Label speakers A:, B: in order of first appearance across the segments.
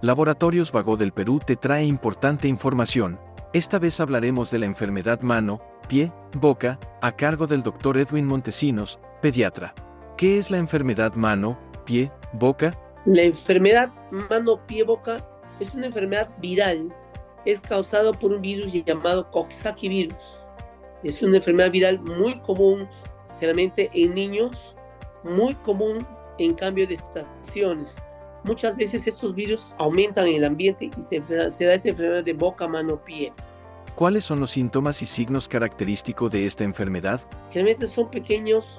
A: Laboratorios Vago del Perú te trae importante información. Esta vez hablaremos de la enfermedad mano, pie, boca, a cargo del Dr. Edwin Montesinos, pediatra. ¿Qué es la enfermedad mano, pie, boca?
B: La enfermedad mano, pie, boca es una enfermedad viral. Es causado por un virus llamado Coxsackie virus. Es una enfermedad viral muy común, generalmente en niños, muy común en cambio de estaciones muchas veces estos virus aumentan en el ambiente y se, da esta enfermedad de boca, mano, pie.
A: ¿Cuáles son los síntomas y signos característicos de esta enfermedad?
B: Generalmente son pequeños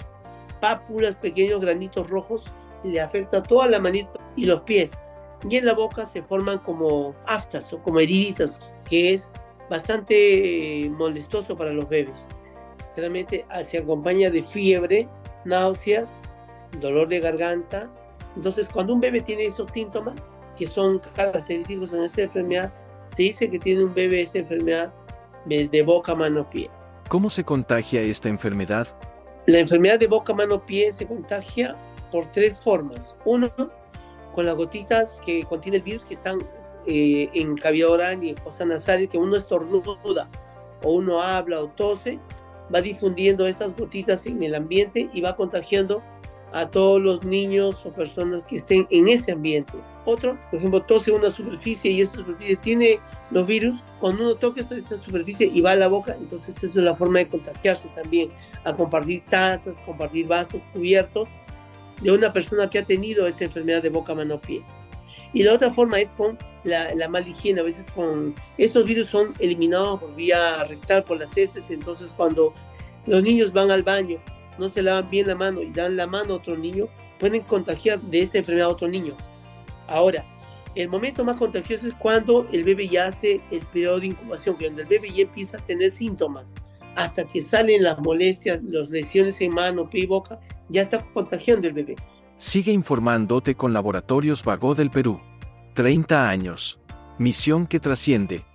B: pápulas, pequeños granitos rojos, y le afecta toda la manita y los pies. Y en la boca se forman como aftas o como heriditas, que es bastante eh, molestoso para los bebés. Generalmente ah, se acompaña de fiebre, náuseas, dolor de garganta, entonces, cuando un bebé tiene esos síntomas, que son característicos en esta enfermedad, se dice que tiene un bebé esta enfermedad de, boca, mano, pie.
A: ¿Cómo se contagia esta enfermedad?
B: La enfermedad de boca, mano, pie se contagia por tres formas. Uno, con las gotitas que contiene el virus que están eh, en cavidad oral y en fosa nasal, que uno estornuda o uno habla o tose, va difundiendo estas gotitas en el ambiente y va contagiando a todos los niños o personas que estén en ese ambiente. Otro, por ejemplo, tose una superficie y esa superficie tiene los virus, cuando uno toca esa superficie y va a la boca, entonces esa es la forma de contagiarse también, a compartir tazas, compartir vasos cubiertos de una persona que ha tenido esta enfermedad de boca, mano, pie. Y la otra forma es con la, la mala higiene, a veces con estos virus son eliminados por vía rectal, por las heces, entonces cuando los niños van al baño no se lavan bien la mano y dan la mano a otro niño, pueden contagiar de esa enfermedad a otro niño. Ahora, el momento más contagioso es cuando el bebé ya hace el periodo de incubación, cuando el bebé ya empieza a tener síntomas, hasta que salen las molestias, las lesiones en mano, pie y boca, ya está contagiando el bebé.
A: Sigue informándote con Laboratorios Vago del Perú. 30 años. Misión que trasciende.